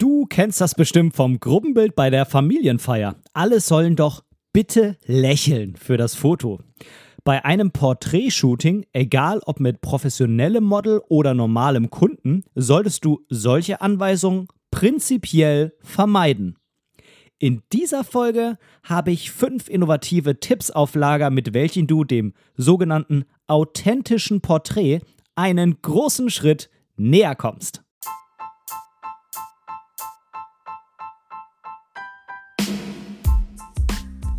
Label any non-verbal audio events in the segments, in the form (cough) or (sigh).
Du kennst das bestimmt vom Gruppenbild bei der Familienfeier. Alle sollen doch bitte lächeln für das Foto. Bei einem Porträtshooting, egal ob mit professionellem Model oder normalem Kunden, solltest du solche Anweisungen prinzipiell vermeiden. In dieser Folge habe ich fünf innovative Tipps auf Lager, mit welchen du dem sogenannten authentischen Porträt einen großen Schritt näher kommst.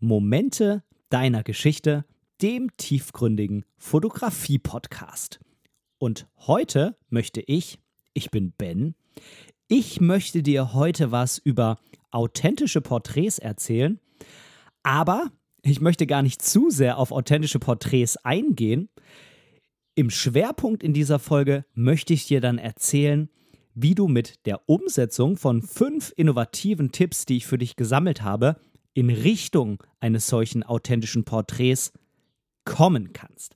Momente deiner Geschichte, dem tiefgründigen Fotografie-Podcast. Und heute möchte ich, ich bin Ben, ich möchte dir heute was über authentische Porträts erzählen, aber ich möchte gar nicht zu sehr auf authentische Porträts eingehen. Im Schwerpunkt in dieser Folge möchte ich dir dann erzählen, wie du mit der Umsetzung von fünf innovativen Tipps, die ich für dich gesammelt habe, in Richtung eines solchen authentischen Porträts kommen kannst.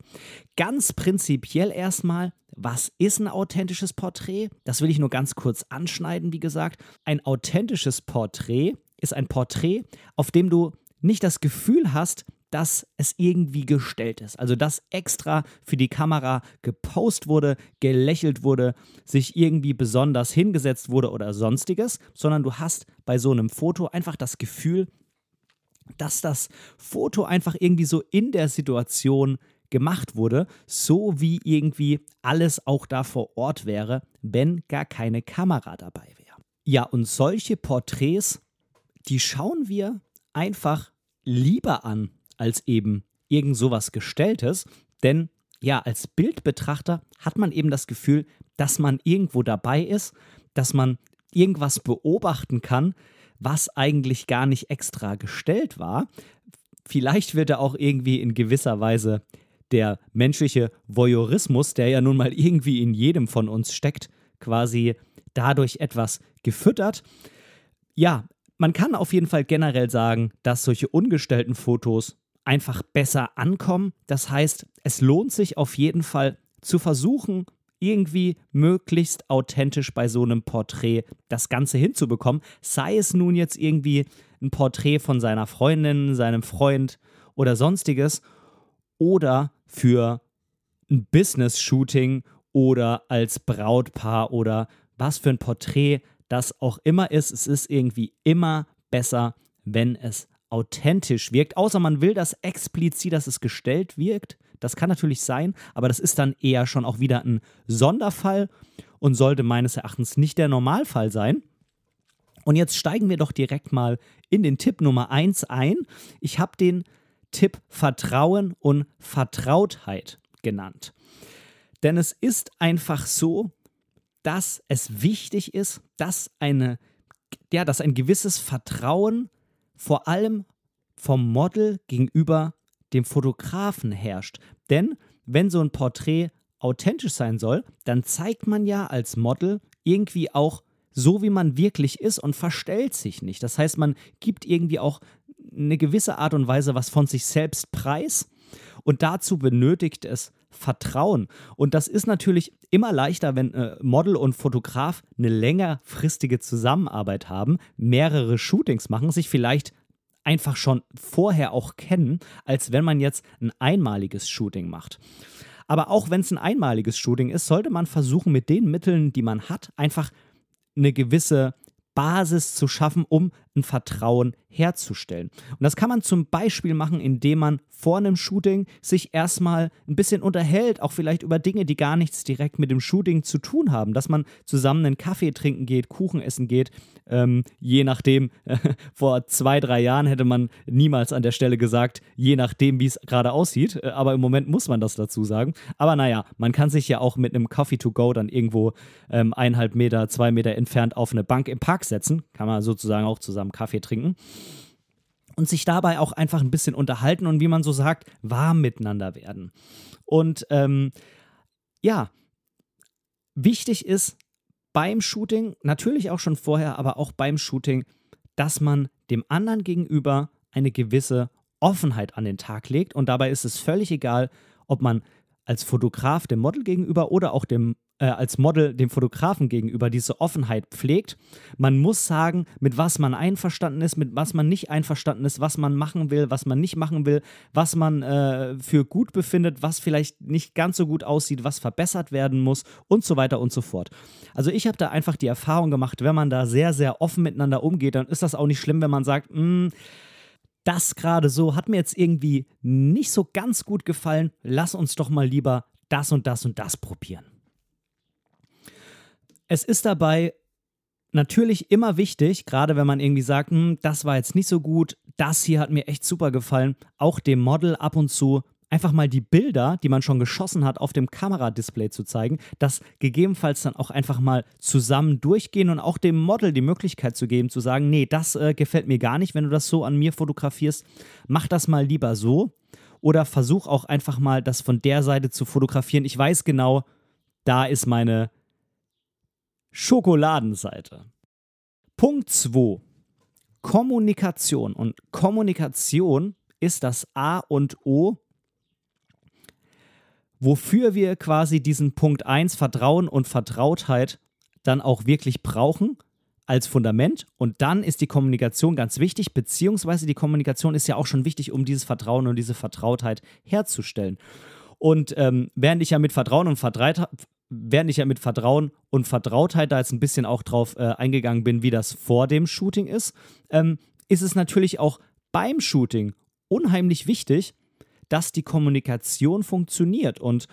Ganz prinzipiell erstmal, was ist ein authentisches Porträt? Das will ich nur ganz kurz anschneiden, wie gesagt. Ein authentisches Porträt ist ein Porträt, auf dem du nicht das Gefühl hast, dass es irgendwie gestellt ist. Also dass extra für die Kamera gepostet wurde, gelächelt wurde, sich irgendwie besonders hingesetzt wurde oder sonstiges, sondern du hast bei so einem Foto einfach das Gefühl, dass das Foto einfach irgendwie so in der Situation gemacht wurde, so wie irgendwie alles auch da vor Ort wäre, wenn gar keine Kamera dabei wäre. Ja, und solche Porträts, die schauen wir einfach lieber an als eben irgend sowas Gestelltes, denn ja, als Bildbetrachter hat man eben das Gefühl, dass man irgendwo dabei ist, dass man irgendwas beobachten kann, was eigentlich gar nicht extra gestellt war. Vielleicht wird er auch irgendwie in gewisser Weise der menschliche Voyeurismus, der ja nun mal irgendwie in jedem von uns steckt, quasi dadurch etwas gefüttert. Ja, man kann auf jeden Fall generell sagen, dass solche ungestellten Fotos einfach besser ankommen. Das heißt, es lohnt sich auf jeden Fall zu versuchen, irgendwie möglichst authentisch bei so einem Porträt das Ganze hinzubekommen. Sei es nun jetzt irgendwie ein Porträt von seiner Freundin, seinem Freund oder sonstiges oder für ein Business-Shooting oder als Brautpaar oder was für ein Porträt das auch immer ist. Es ist irgendwie immer besser, wenn es authentisch wirkt, außer man will das explizit, dass es gestellt wirkt. Das kann natürlich sein, aber das ist dann eher schon auch wieder ein Sonderfall und sollte meines Erachtens nicht der Normalfall sein. Und jetzt steigen wir doch direkt mal in den Tipp Nummer 1 ein. Ich habe den Tipp Vertrauen und Vertrautheit genannt. Denn es ist einfach so, dass es wichtig ist, dass eine ja, dass ein gewisses Vertrauen vor allem vom Model gegenüber dem Fotografen herrscht. Denn wenn so ein Porträt authentisch sein soll, dann zeigt man ja als Model irgendwie auch so, wie man wirklich ist und verstellt sich nicht. Das heißt, man gibt irgendwie auch eine gewisse Art und Weise was von sich selbst preis und dazu benötigt es Vertrauen. Und das ist natürlich immer leichter, wenn äh, Model und Fotograf eine längerfristige Zusammenarbeit haben, mehrere Shootings machen, sich vielleicht einfach schon vorher auch kennen, als wenn man jetzt ein einmaliges Shooting macht. Aber auch wenn es ein einmaliges Shooting ist, sollte man versuchen, mit den Mitteln, die man hat, einfach eine gewisse Basis zu schaffen, um ein Vertrauen herzustellen. Und das kann man zum Beispiel machen, indem man vor einem Shooting sich erstmal ein bisschen unterhält, auch vielleicht über Dinge, die gar nichts direkt mit dem Shooting zu tun haben, dass man zusammen einen Kaffee trinken geht, Kuchen essen geht, ähm, je nachdem, äh, (laughs) vor zwei, drei Jahren hätte man niemals an der Stelle gesagt, je nachdem, wie es gerade aussieht, äh, aber im Moment muss man das dazu sagen. Aber naja, man kann sich ja auch mit einem Coffee to go dann irgendwo ähm, eineinhalb Meter, zwei Meter entfernt auf eine Bank im Park setzen, kann man sozusagen auch zusammen Kaffee trinken und sich dabei auch einfach ein bisschen unterhalten und wie man so sagt, warm miteinander werden. Und ähm, ja, wichtig ist beim Shooting, natürlich auch schon vorher, aber auch beim Shooting, dass man dem anderen gegenüber eine gewisse Offenheit an den Tag legt. Und dabei ist es völlig egal, ob man als Fotograf dem Model gegenüber oder auch dem äh, als Model dem Fotografen gegenüber diese Offenheit pflegt. Man muss sagen, mit was man einverstanden ist, mit was man nicht einverstanden ist, was man machen will, was man nicht machen will, was man äh, für gut befindet, was vielleicht nicht ganz so gut aussieht, was verbessert werden muss und so weiter und so fort. Also ich habe da einfach die Erfahrung gemacht, wenn man da sehr, sehr offen miteinander umgeht, dann ist das auch nicht schlimm, wenn man sagt, hm, das gerade so hat mir jetzt irgendwie nicht so ganz gut gefallen. Lass uns doch mal lieber das und das und das probieren. Es ist dabei natürlich immer wichtig, gerade wenn man irgendwie sagt, hm, das war jetzt nicht so gut, das hier hat mir echt super gefallen, auch dem Model ab und zu einfach mal die Bilder, die man schon geschossen hat, auf dem Kameradisplay zu zeigen, das gegebenenfalls dann auch einfach mal zusammen durchgehen und auch dem Model die Möglichkeit zu geben, zu sagen, nee, das äh, gefällt mir gar nicht, wenn du das so an mir fotografierst, mach das mal lieber so oder versuch auch einfach mal das von der Seite zu fotografieren. Ich weiß genau, da ist meine Schokoladenseite. Punkt 2. Kommunikation. Und Kommunikation ist das A und O, wofür wir quasi diesen Punkt 1 Vertrauen und Vertrautheit dann auch wirklich brauchen als Fundament. Und dann ist die Kommunikation ganz wichtig, beziehungsweise die Kommunikation ist ja auch schon wichtig, um dieses Vertrauen und diese Vertrautheit herzustellen. Und ähm, während ich ja mit Vertrauen und Vertrautheit während ich ja mit Vertrauen und Vertrautheit da jetzt ein bisschen auch drauf äh, eingegangen bin, wie das vor dem Shooting ist, ähm, ist es natürlich auch beim Shooting unheimlich wichtig, dass die Kommunikation funktioniert. Und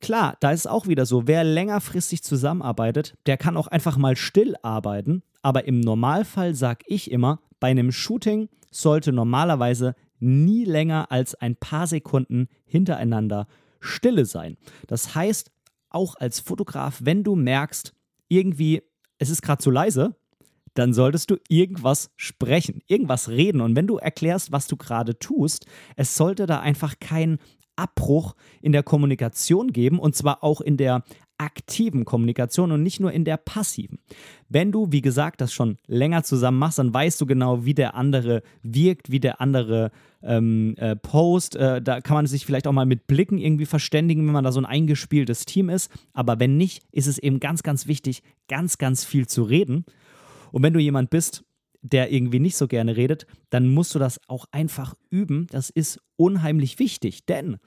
klar, da ist auch wieder so, wer längerfristig zusammenarbeitet, der kann auch einfach mal still arbeiten. Aber im Normalfall sage ich immer, bei einem Shooting sollte normalerweise nie länger als ein paar Sekunden hintereinander Stille sein. Das heißt, auch als Fotograf, wenn du merkst, irgendwie, es ist gerade zu leise, dann solltest du irgendwas sprechen, irgendwas reden. Und wenn du erklärst, was du gerade tust, es sollte da einfach kein Abbruch in der Kommunikation geben und zwar auch in der aktiven Kommunikation und nicht nur in der passiven. Wenn du, wie gesagt, das schon länger zusammen machst, dann weißt du genau, wie der andere wirkt, wie der andere ähm, äh, post. Äh, da kann man sich vielleicht auch mal mit Blicken irgendwie verständigen, wenn man da so ein eingespieltes Team ist. Aber wenn nicht, ist es eben ganz, ganz wichtig, ganz, ganz viel zu reden. Und wenn du jemand bist, der irgendwie nicht so gerne redet, dann musst du das auch einfach üben. Das ist unheimlich wichtig, denn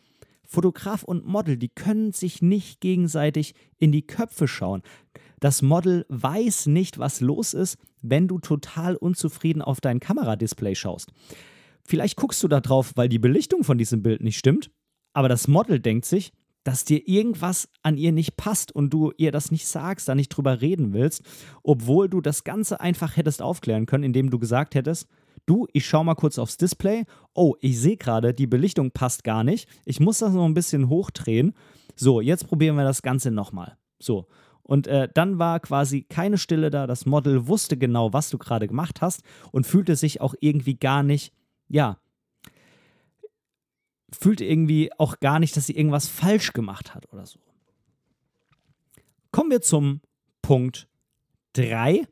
Fotograf und Model, die können sich nicht gegenseitig in die Köpfe schauen. Das Model weiß nicht, was los ist, wenn du total unzufrieden auf dein Kameradisplay schaust. Vielleicht guckst du da drauf, weil die Belichtung von diesem Bild nicht stimmt, aber das Model denkt sich, dass dir irgendwas an ihr nicht passt und du ihr das nicht sagst, da nicht drüber reden willst, obwohl du das Ganze einfach hättest aufklären können, indem du gesagt hättest, du, ich schau mal kurz aufs Display, oh, ich sehe gerade, die Belichtung passt gar nicht, ich muss das noch ein bisschen hochdrehen. So, jetzt probieren wir das Ganze nochmal. So, und äh, dann war quasi keine Stille da. Das Model wusste genau, was du gerade gemacht hast und fühlte sich auch irgendwie gar nicht, ja, fühlte irgendwie auch gar nicht, dass sie irgendwas falsch gemacht hat oder so. Kommen wir zum Punkt 3.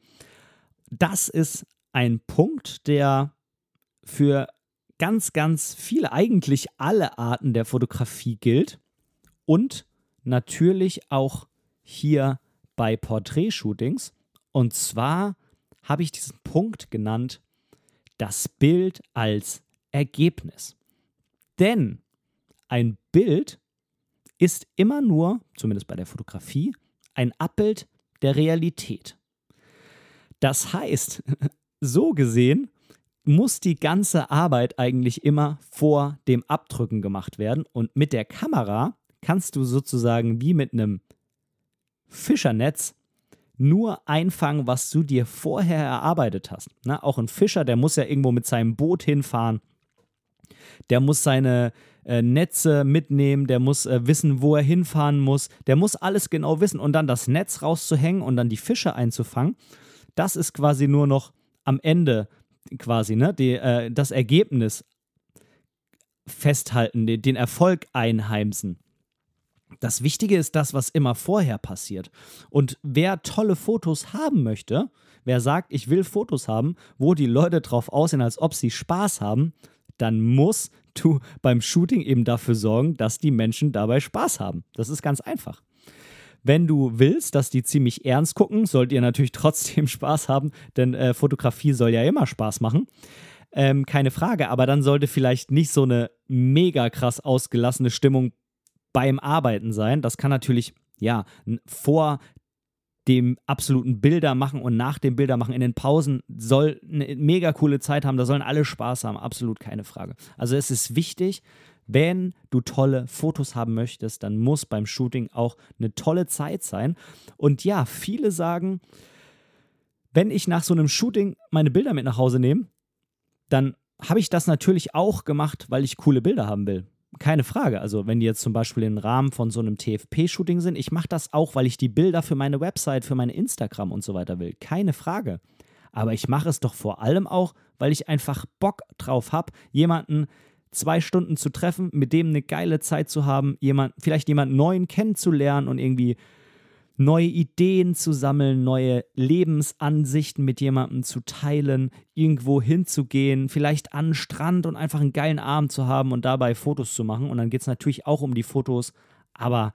Das ist ein Punkt, der für ganz, ganz viele, eigentlich alle Arten der Fotografie gilt und natürlich auch hier bei Porträtshootings. Und zwar habe ich diesen Punkt genannt, das Bild als Ergebnis. Denn ein Bild ist immer nur, zumindest bei der Fotografie, ein Abbild der Realität. Das heißt, (laughs) so gesehen muss die ganze Arbeit eigentlich immer vor dem Abdrücken gemacht werden. Und mit der Kamera kannst du sozusagen wie mit einem Fischernetz nur einfangen, was du dir vorher erarbeitet hast. Na, auch ein Fischer, der muss ja irgendwo mit seinem Boot hinfahren. Der muss seine äh, Netze mitnehmen, der muss äh, wissen, wo er hinfahren muss. Der muss alles genau wissen und dann das Netz rauszuhängen und dann die Fische einzufangen. Das ist quasi nur noch am Ende quasi, ne, die, äh, das Ergebnis festhalten, den, den Erfolg einheimsen. Das Wichtige ist das, was immer vorher passiert. Und wer tolle Fotos haben möchte, wer sagt, ich will Fotos haben, wo die Leute drauf aussehen, als ob sie Spaß haben, dann musst du beim Shooting eben dafür sorgen, dass die Menschen dabei Spaß haben. Das ist ganz einfach. Wenn du willst, dass die ziemlich ernst gucken, sollt ihr natürlich (laughs) trotzdem Spaß haben, denn äh, Fotografie soll ja immer Spaß machen. Ähm, keine Frage, aber dann sollte vielleicht nicht so eine mega krass ausgelassene Stimmung beim Arbeiten sein. Das kann natürlich, ja, vor dem absoluten Bilder machen und nach dem Bilder machen in den Pausen soll eine mega coole Zeit haben, da sollen alle Spaß haben, absolut keine Frage. Also es ist wichtig, wenn du tolle Fotos haben möchtest, dann muss beim Shooting auch eine tolle Zeit sein. Und ja, viele sagen, wenn ich nach so einem Shooting meine Bilder mit nach Hause nehme, dann habe ich das natürlich auch gemacht, weil ich coole Bilder haben will. Keine Frage. Also, wenn die jetzt zum Beispiel im Rahmen von so einem TFP-Shooting sind, ich mache das auch, weil ich die Bilder für meine Website, für meine Instagram und so weiter will. Keine Frage. Aber ich mache es doch vor allem auch, weil ich einfach Bock drauf habe, jemanden zwei Stunden zu treffen, mit dem eine geile Zeit zu haben, jemand, vielleicht jemanden neuen kennenzulernen und irgendwie neue Ideen zu sammeln, neue Lebensansichten mit jemandem zu teilen, irgendwo hinzugehen, vielleicht an den Strand und einfach einen geilen Abend zu haben und dabei Fotos zu machen. Und dann geht es natürlich auch um die Fotos, aber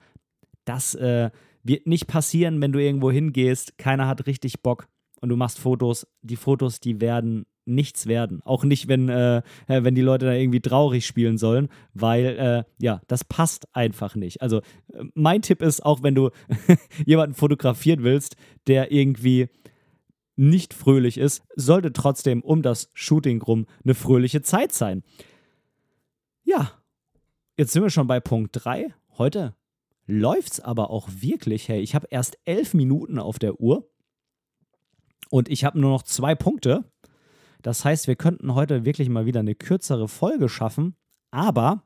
das äh, wird nicht passieren, wenn du irgendwo hingehst, keiner hat richtig Bock und du machst Fotos. Die Fotos, die werden nichts werden. Auch nicht, wenn, äh, äh, wenn die Leute da irgendwie traurig spielen sollen, weil äh, ja, das passt einfach nicht. Also äh, mein Tipp ist, auch wenn du (laughs) jemanden fotografieren willst, der irgendwie nicht fröhlich ist, sollte trotzdem um das Shooting rum eine fröhliche Zeit sein. Ja, jetzt sind wir schon bei Punkt 3. Heute läuft es aber auch wirklich. Hey, ich habe erst elf Minuten auf der Uhr und ich habe nur noch zwei Punkte. Das heißt, wir könnten heute wirklich mal wieder eine kürzere Folge schaffen. Aber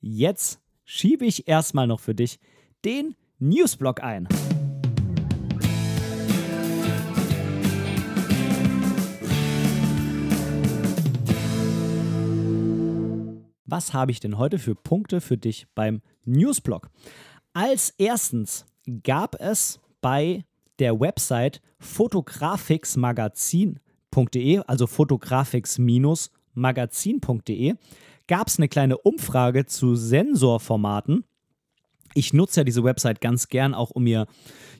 jetzt schiebe ich erstmal noch für dich den Newsblock ein. Was habe ich denn heute für Punkte für dich beim Newsblock? Als erstens gab es bei der Website Fotografix Magazin magazin.de, also fotografix-magazin.de, gab es eine kleine Umfrage zu Sensorformaten. Ich nutze ja diese Website ganz gern, auch um mir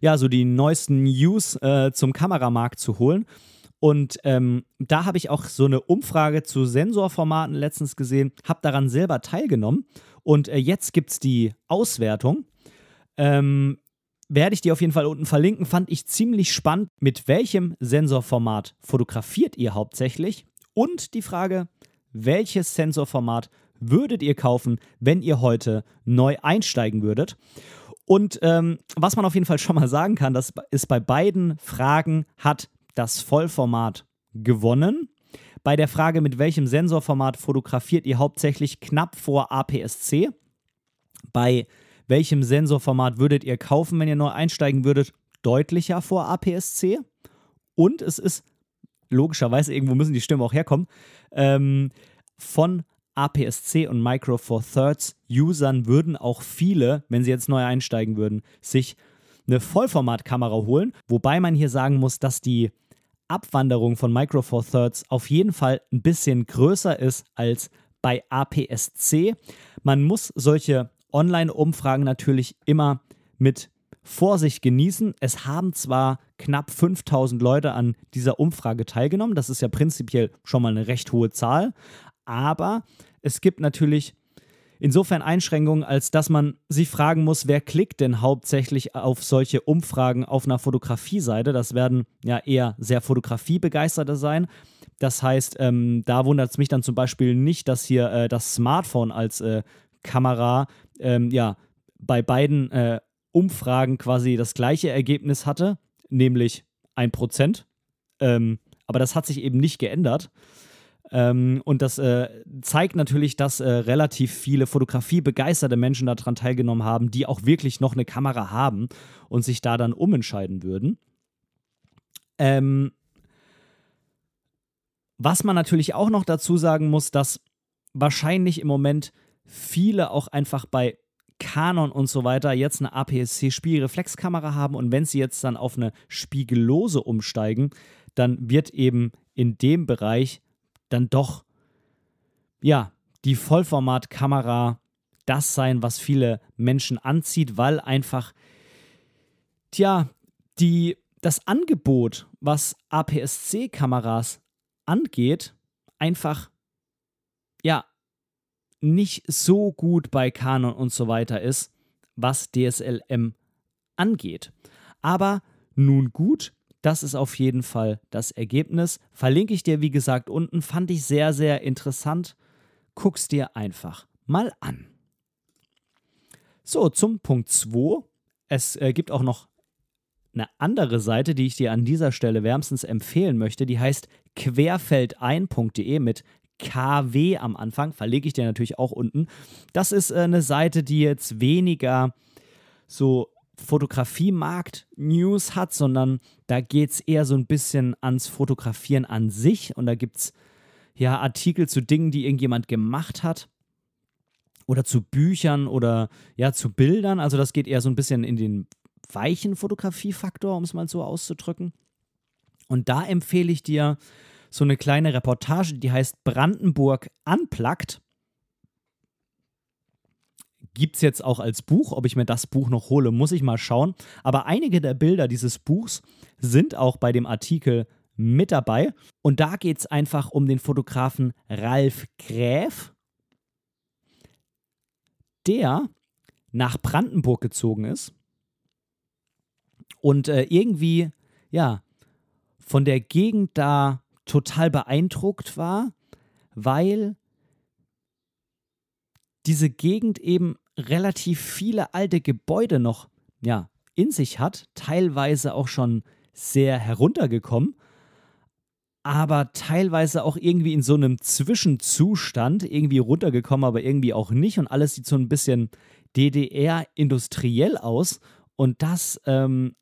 ja so die neuesten News äh, zum Kameramarkt zu holen. Und ähm, da habe ich auch so eine Umfrage zu Sensorformaten letztens gesehen, habe daran selber teilgenommen. Und äh, jetzt gibt es die Auswertung. Ähm, werde ich dir auf jeden Fall unten verlinken. Fand ich ziemlich spannend. Mit welchem Sensorformat fotografiert ihr hauptsächlich? Und die Frage, welches Sensorformat würdet ihr kaufen, wenn ihr heute neu einsteigen würdet? Und ähm, was man auf jeden Fall schon mal sagen kann, das ist bei beiden Fragen hat das Vollformat gewonnen. Bei der Frage, mit welchem Sensorformat fotografiert ihr hauptsächlich knapp vor APS-C. Bei welchem Sensorformat würdet ihr kaufen, wenn ihr neu einsteigen würdet? Deutlicher vor APS-C. Und es ist logischerweise, irgendwo müssen die Stimmen auch herkommen, ähm, von APS-C und Micro Four Thirds Usern würden auch viele, wenn sie jetzt neu einsteigen würden, sich eine Vollformatkamera holen. Wobei man hier sagen muss, dass die Abwanderung von Micro Four Thirds auf jeden Fall ein bisschen größer ist als bei APS-C. Man muss solche Online-Umfragen natürlich immer mit Vorsicht genießen. Es haben zwar knapp 5000 Leute an dieser Umfrage teilgenommen, das ist ja prinzipiell schon mal eine recht hohe Zahl, aber es gibt natürlich insofern Einschränkungen, als dass man sich fragen muss, wer klickt denn hauptsächlich auf solche Umfragen auf einer Fotografie-Seite? Das werden ja eher sehr Fotografiebegeisterte sein. Das heißt, ähm, da wundert es mich dann zum Beispiel nicht, dass hier äh, das Smartphone als äh, Kamera ähm, ja bei beiden äh, Umfragen quasi das gleiche Ergebnis hatte, nämlich 1%. Ähm, aber das hat sich eben nicht geändert. Ähm, und das äh, zeigt natürlich, dass äh, relativ viele fotografiebegeisterte Menschen daran teilgenommen haben, die auch wirklich noch eine Kamera haben und sich da dann umentscheiden würden. Ähm, was man natürlich auch noch dazu sagen muss, dass wahrscheinlich im Moment viele auch einfach bei Canon und so weiter jetzt eine APS-C-Spiegelreflexkamera haben und wenn sie jetzt dann auf eine spiegellose umsteigen, dann wird eben in dem Bereich dann doch, ja, die Vollformatkamera das sein, was viele Menschen anzieht, weil einfach, tja, die, das Angebot, was APS-C-Kameras angeht, einfach, ja, nicht so gut bei Canon und so weiter ist, was DSLM angeht. Aber nun gut, das ist auf jeden Fall das Ergebnis. Verlinke ich dir, wie gesagt, unten. Fand ich sehr, sehr interessant. Guck's dir einfach mal an. So, zum Punkt 2. Es äh, gibt auch noch eine andere Seite, die ich dir an dieser Stelle wärmstens empfehlen möchte. Die heißt querfeldein.de mit KW am Anfang. Verlinke ich dir natürlich auch unten. Das ist äh, eine Seite, die jetzt weniger so Fotografiemarkt-News hat, sondern da geht es eher so ein bisschen ans Fotografieren an sich und da gibt es ja Artikel zu Dingen, die irgendjemand gemacht hat oder zu Büchern oder ja zu Bildern. Also das geht eher so ein bisschen in den weichen Fotografiefaktor, um es mal so auszudrücken. Und da empfehle ich dir so eine kleine Reportage, die heißt Brandenburg Unplugged. Gibt es jetzt auch als Buch. Ob ich mir das Buch noch hole, muss ich mal schauen. Aber einige der Bilder dieses Buchs sind auch bei dem Artikel mit dabei. Und da geht es einfach um den Fotografen Ralf Gräf, der nach Brandenburg gezogen ist und äh, irgendwie, ja, von der Gegend da total beeindruckt war, weil diese Gegend eben relativ viele alte Gebäude noch ja, in sich hat, teilweise auch schon sehr heruntergekommen, aber teilweise auch irgendwie in so einem Zwischenzustand, irgendwie runtergekommen, aber irgendwie auch nicht und alles sieht so ein bisschen DDR-industriell aus und das ähm,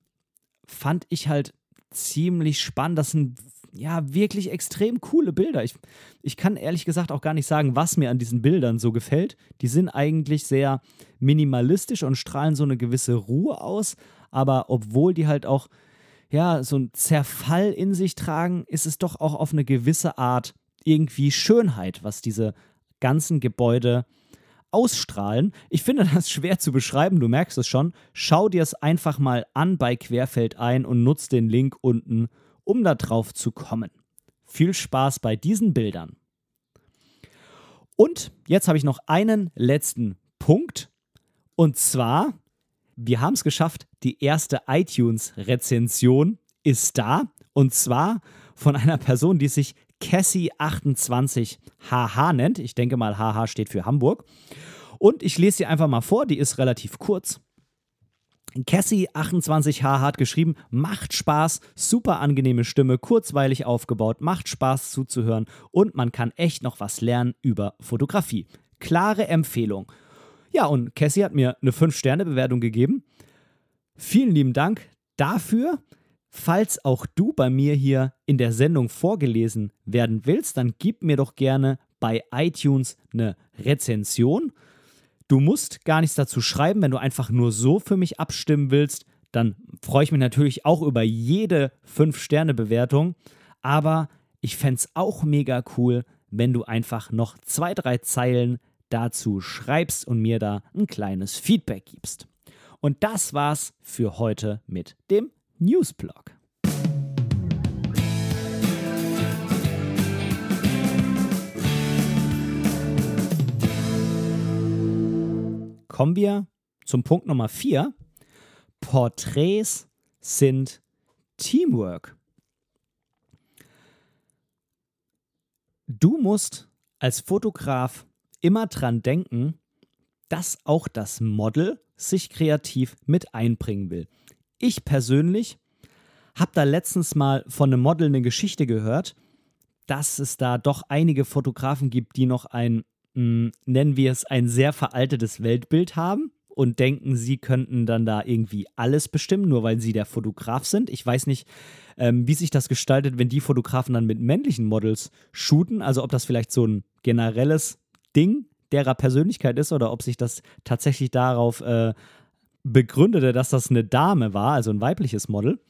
fand ich halt ziemlich spannend. Das sind ja, wirklich extrem coole Bilder. Ich, ich kann ehrlich gesagt auch gar nicht sagen, was mir an diesen Bildern so gefällt. Die sind eigentlich sehr minimalistisch und strahlen so eine gewisse Ruhe aus, aber obwohl die halt auch ja, so einen Zerfall in sich tragen, ist es doch auch auf eine gewisse Art irgendwie Schönheit, was diese ganzen Gebäude ausstrahlen. Ich finde das schwer zu beschreiben, du merkst es schon. Schau dir es einfach mal an bei Querfeld ein und nutz den Link unten um da drauf zu kommen. Viel Spaß bei diesen Bildern. Und jetzt habe ich noch einen letzten Punkt. Und zwar, wir haben es geschafft, die erste iTunes-Rezension ist da. Und zwar von einer Person, die sich Cassie28HH nennt. Ich denke mal, HH steht für Hamburg. Und ich lese sie einfach mal vor, die ist relativ kurz. Cassie28H hat geschrieben, macht Spaß, super angenehme Stimme, kurzweilig aufgebaut, macht Spaß zuzuhören und man kann echt noch was lernen über Fotografie. Klare Empfehlung. Ja, und Cassie hat mir eine 5-Sterne-Bewertung gegeben. Vielen lieben Dank dafür. Falls auch du bei mir hier in der Sendung vorgelesen werden willst, dann gib mir doch gerne bei iTunes eine Rezension. Du musst gar nichts dazu schreiben, wenn du einfach nur so für mich abstimmen willst, dann freue ich mich natürlich auch über jede 5-Sterne-Bewertung. Aber ich fände es auch mega cool, wenn du einfach noch zwei, drei Zeilen dazu schreibst und mir da ein kleines Feedback gibst. Und das war's für heute mit dem Newsblog. Kommen wir zum Punkt Nummer 4. Porträts sind Teamwork. Du musst als Fotograf immer dran denken, dass auch das Model sich kreativ mit einbringen will. Ich persönlich habe da letztens mal von einem Model eine Geschichte gehört, dass es da doch einige Fotografen gibt, die noch ein, mh, hm, nennen wir es, ein sehr veraltetes Weltbild haben und denken, sie könnten dann da irgendwie alles bestimmen, nur weil sie der Fotograf sind. Ich weiß nicht, ähm, wie sich das gestaltet, wenn die Fotografen dann mit männlichen Models shooten. Also ob das vielleicht so ein generelles Ding derer Persönlichkeit ist oder ob sich das tatsächlich darauf äh, begründete, dass das eine Dame war, also ein weibliches Model.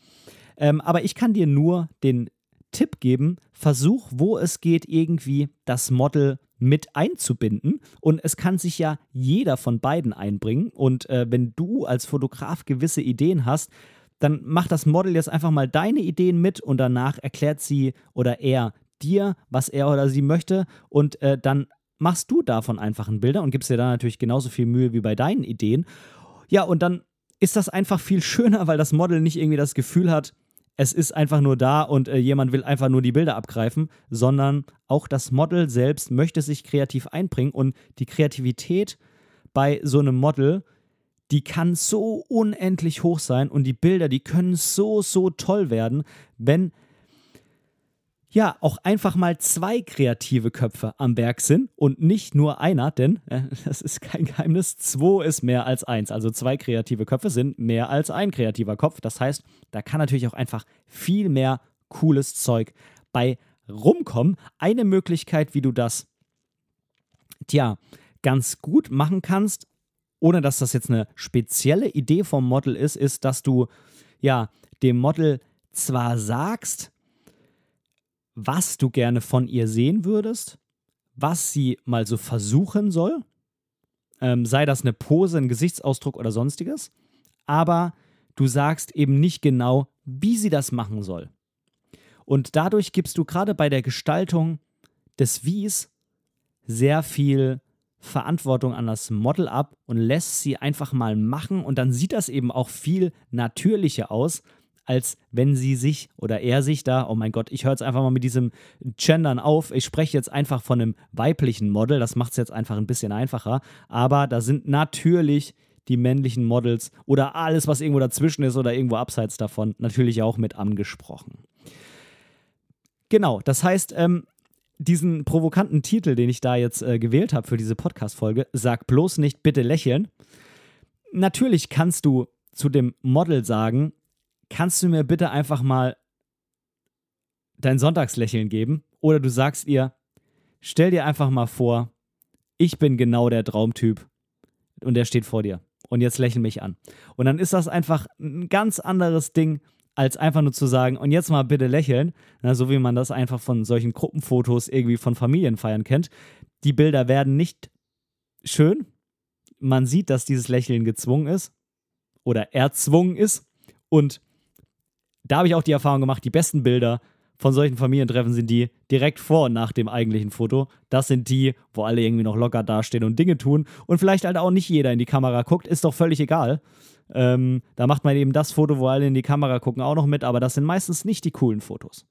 Ähm, aber ich kann dir nur den Tipp geben, versuch, wo es geht, irgendwie das Model mit einzubinden. Und es kann sich ja jeder von beiden einbringen. Und äh, wenn du als Fotograf gewisse Ideen hast, dann mach das Model jetzt einfach mal deine Ideen mit und danach erklärt sie oder er dir, was er oder sie möchte. Und äh, dann machst du davon einfach ein Bilder und gibst dir da natürlich genauso viel Mühe wie bei deinen Ideen. Ja, und dann ist das einfach viel schöner, weil das Model nicht irgendwie das Gefühl hat, es ist einfach nur da und äh, jemand will einfach nur die Bilder abgreifen, sondern auch das Model selbst möchte sich kreativ einbringen und die Kreativität bei so einem Model, die kann so unendlich hoch sein und die Bilder, die können so, so toll werden, wenn ja, auch einfach mal zwei kreative Köpfe am Werk sind und nicht nur einer, denn äh, (laughs) das ist kein Geheimnis, zwei ist mehr als eins. Also zwei kreative Köpfe sind mehr als ein kreativer Kopf. Das heißt, da kann natürlich auch einfach viel mehr cooles Zeug bei rumkommen. Eine Möglichkeit, wie du das, tja, ganz gut machen kannst, ohne dass das jetzt eine spezielle Idee vom Model ist, ist, dass du ja dem Model zwar sagst, was du gerne von ihr sehen würdest, was sie mal so versuchen soll, ähm, sei das eine Pose, ein Gesichtsausdruck oder sonstiges, aber du sagst eben nicht genau, wie sie das machen soll. Und dadurch gibst du gerade bei der Gestaltung des Wies sehr viel Verantwortung an das Model ab und lässt sie einfach mal machen. Und dann sieht das eben auch viel natürlicher aus, als wenn sie sich oder er sich da, oh mein Gott, ich höre jetzt einfach mal mit diesem Gendern auf. Ich spreche jetzt einfach von einem weiblichen Model, das macht es jetzt einfach ein bisschen einfacher. Aber da sind natürlich die männlichen Models oder alles, was irgendwo dazwischen ist oder irgendwo abseits davon, natürlich auch mit angesprochen. Genau, das heißt, ähm, diesen provokanten Titel, den ich da jetzt äh, gewählt habe für diese Podcast-Folge, sag bloß nicht bitte lächeln. Natürlich kannst du zu dem Model sagen, kannst du mir bitte einfach mal dein Sonntagslächeln geben? Oder du sagst ihr, stell dir einfach mal vor, ich bin genau der Traumtyp und der steht vor dir. Und jetzt lächel mich an. Und dann ist das einfach ein ganz anderes Ding, als einfach nur zu sagen, und jetzt mal bitte lächeln, na, so wie man das einfach von solchen Gruppenfotos irgendwie von Familienfeiern kennt. Die Bilder werden nicht schön. Man sieht, dass dieses Lächeln gezwungen ist oder erzwungen ist. Und da habe ich auch die Erfahrung gemacht, die besten Bilder von solchen Familientreffen sind die direkt vor und nach dem eigentlichen Foto. Das sind die, wo alle irgendwie noch locker dastehen und Dinge tun und vielleicht halt auch nicht jeder in die Kamera guckt, ist doch völlig egal. Ähm, da macht man eben das Foto, wo alle in die Kamera gucken, auch noch mit, aber das sind meistens nicht die coolen Fotos.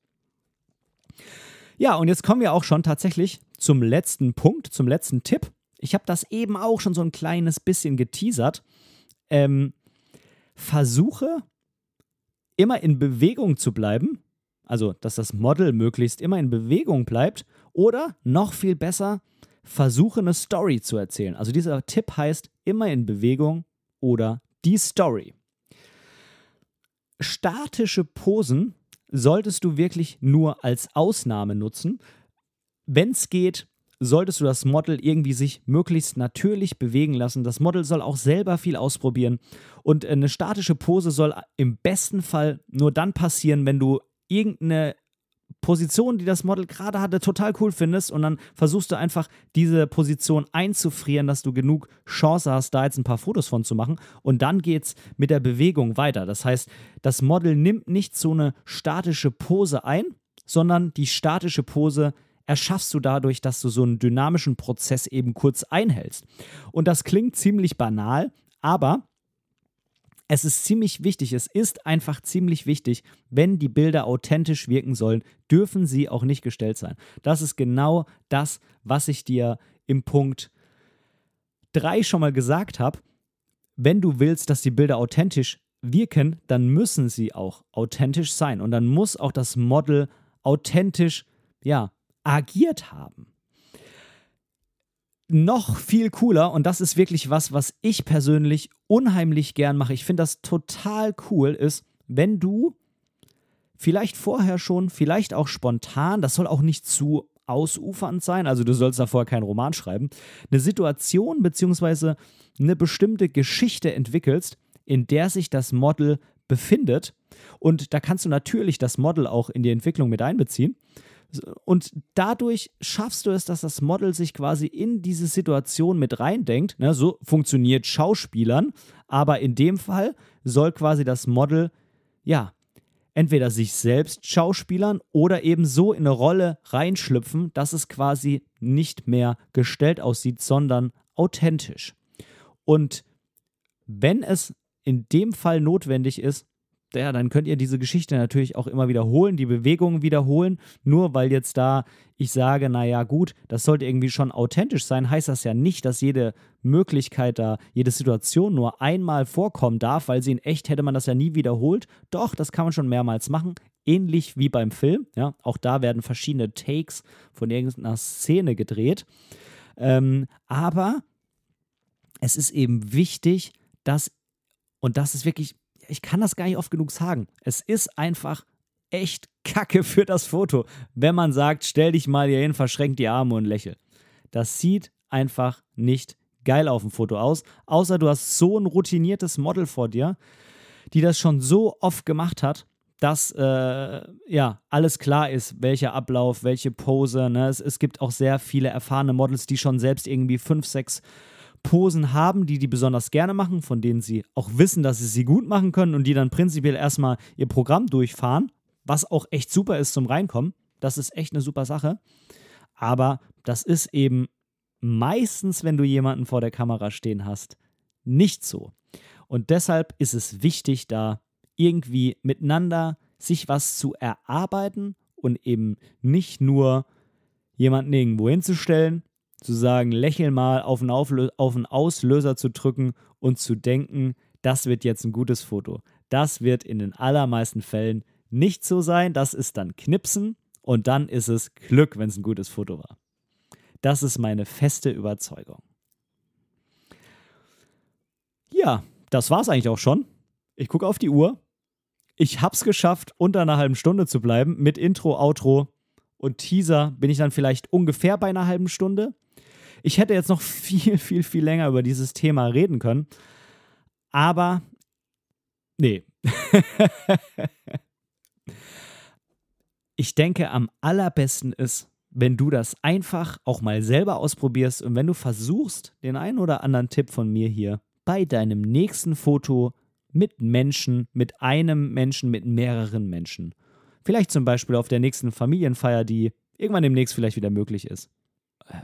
Ja, und jetzt kommen wir auch schon tatsächlich zum letzten Punkt, zum letzten Tipp. Ich habe das eben auch schon so ein kleines bisschen geteasert. Ähm, versuche immer in Bewegung zu bleiben, also dass das Model möglichst immer in Bewegung bleibt, oder noch viel besser, versuche eine Story zu erzählen. Also dieser Tipp heißt immer in Bewegung oder die Story. Statische Posen solltest du wirklich nur als Ausnahme nutzen. Wenn es geht, solltest du das Model irgendwie sich möglichst natürlich bewegen lassen. Das Model soll auch selber viel ausprobieren. Und eine statische Pose soll im besten Fall nur dann passieren, wenn du irgendeine Position, die das Model gerade hatte, total cool findest und dann versuchst du einfach diese Position einzufrieren, dass du genug Chance hast, da jetzt ein paar Fotos von zu machen und dann geht es mit der Bewegung weiter. Das heißt, das Model nimmt nicht so eine statische Pose ein, sondern die statische Pose erschaffst du dadurch, dass du so einen dynamischen Prozess eben kurz einhältst. Und das klingt ziemlich banal, aber es ist ziemlich wichtig, es ist einfach ziemlich wichtig, wenn die Bilder authentisch wirken sollen, dürfen sie auch nicht gestellt sein. Das ist genau das, was ich dir im Punkt 3 schon mal gesagt habe. Wenn du willst, dass die Bilder authentisch wirken, dann müssen sie auch authentisch sein und dann muss auch das Model authentisch, ja, agiert haben. Noch viel cooler, und das ist wirklich was, was ich persönlich unheimlich gern mache. Ich finde das total cool, ist, wenn du vielleicht vorher schon, vielleicht auch spontan, das soll auch nicht zu ausufernd sein, also du sollst da vorher keinen Roman schreiben, eine Situation bzw. eine bestimmte Geschichte entwickelst, in der sich das Model befindet. Und da kannst du natürlich das Model auch in die Entwicklung mit einbeziehen. Und dadurch schaffst du es, dass das Model sich quasi in diese Situation mit reindenkt. Ne, so funktioniert Schauspielern, aber in dem Fall soll quasi das Model, ja, entweder sich selbst schauspielern oder eben so in eine Rolle reinschlüpfen, dass es quasi nicht mehr gestellt aussieht, sondern authentisch. Und wenn es in dem Fall notwendig ist, ja, dann könnt ihr diese Geschichte natürlich auch immer wiederholen, die Bewegungen wiederholen. Nur weil jetzt da ich sage, naja, gut, das sollte irgendwie schon authentisch sein, heißt das ja nicht, dass jede Möglichkeit da, jede Situation nur einmal vorkommen darf, weil sie in echt hätte man das ja nie wiederholt. Doch, das kann man schon mehrmals machen. Ähnlich wie beim Film. Ja, auch da werden verschiedene Takes von irgendeiner Szene gedreht. Ähm, aber es ist eben wichtig, dass und das ist wirklich, ich kann das gar nicht oft genug sagen. Es ist einfach echt Kacke für das Foto, wenn man sagt, stell dich mal hier hin, verschränk die Arme und lächel. Das sieht einfach nicht geil auf dem Foto aus, außer du hast so ein routiniertes Model vor dir, die das schon so oft gemacht hat, dass äh, ja alles klar ist, welcher Ablauf, welche Pose. Ne? Es, es gibt auch sehr viele erfahrene Models, die schon selbst irgendwie fünf, sechs Posen haben, die die besonders gerne machen, von denen sie auch wissen, dass sie sie gut machen können und die dann prinzipiell erstmal ihr Programm durchfahren, was auch echt super ist zum Reinkommen. Das ist echt eine super Sache. Aber das ist eben meistens, wenn du jemanden vor der Kamera stehen hast, nicht so. Und deshalb ist es wichtig, da irgendwie miteinander sich was zu erarbeiten und eben nicht nur jemanden irgendwo hinzustellen, zu sagen, lächel mal auf einen, Auflö auf einen Auslöser zu drücken und zu denken, das wird jetzt ein gutes Foto. Das wird in den allermeisten Fällen nicht so sein. Das ist dann Knipsen und dann ist es Glück, wenn es ein gutes Foto war. Das ist meine feste Überzeugung. Ja, das war es eigentlich auch schon. Ich gucke auf die Uhr. Ich habe es geschafft, unter einer halben Stunde zu bleiben. Mit Intro, Outro und Teaser bin ich dann vielleicht ungefähr bei einer halben Stunde. Ich hätte jetzt noch (laughs) viel, viel, viel länger über dieses Thema reden können. Aber nee. ich denke, am allerbesten ist, wenn du das einfach auch mal selber ausprobierst und wenn du versuchst, den einen oder anderen Tipp von mir hier bei deinem nächsten Foto mit Menschen, mit einem Menschen, mit mehreren Menschen. Vielleicht zum Beispiel auf der nächsten Familienfeier, die irgendwann demnächst vielleicht wieder möglich ist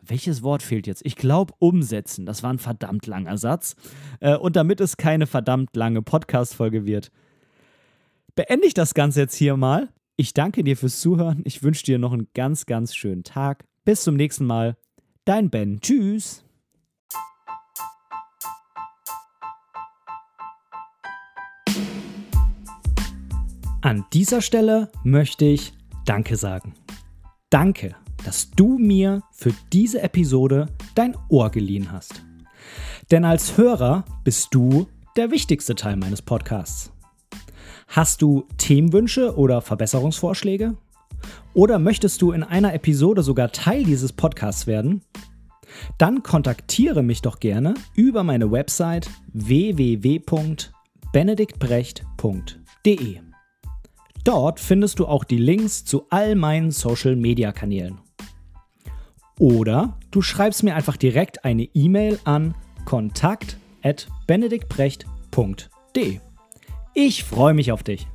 welches Wort fehlt jetzt? Ich glaube, umsetzen. Das war ein verdammt langer Satz. Äh, und damit es keine verdammt lange Podcast-Folge wird, beende ich das Ganze jetzt hier mal. Ich danke dir fürs Zuhören. Ich wünsche dir noch einen ganz, ganz schönen Tag. Bis zum nächsten Mal. Dein Ben. Tschüss. An dieser Stelle möchte ich Danke sagen. Danke dass du mir für diese Episode dein Ohr geliehen hast. Denn als Hörer bist du der wichtigste Teil meines Podcasts. Hast du Themenwünsche oder Verbesserungsvorschläge? Oder möchtest du in einer Episode sogar Teil dieses Podcasts werden? Dann kontaktiere mich doch gerne über meine Website www.benediktbrecht.de. Dort findest du auch die Links zu all meinen Social-Media-Kanälen. Oder du schreibst mir einfach direkt eine E-Mail an kontakt@benediktbrecht.de. Ich freue mich auf dich.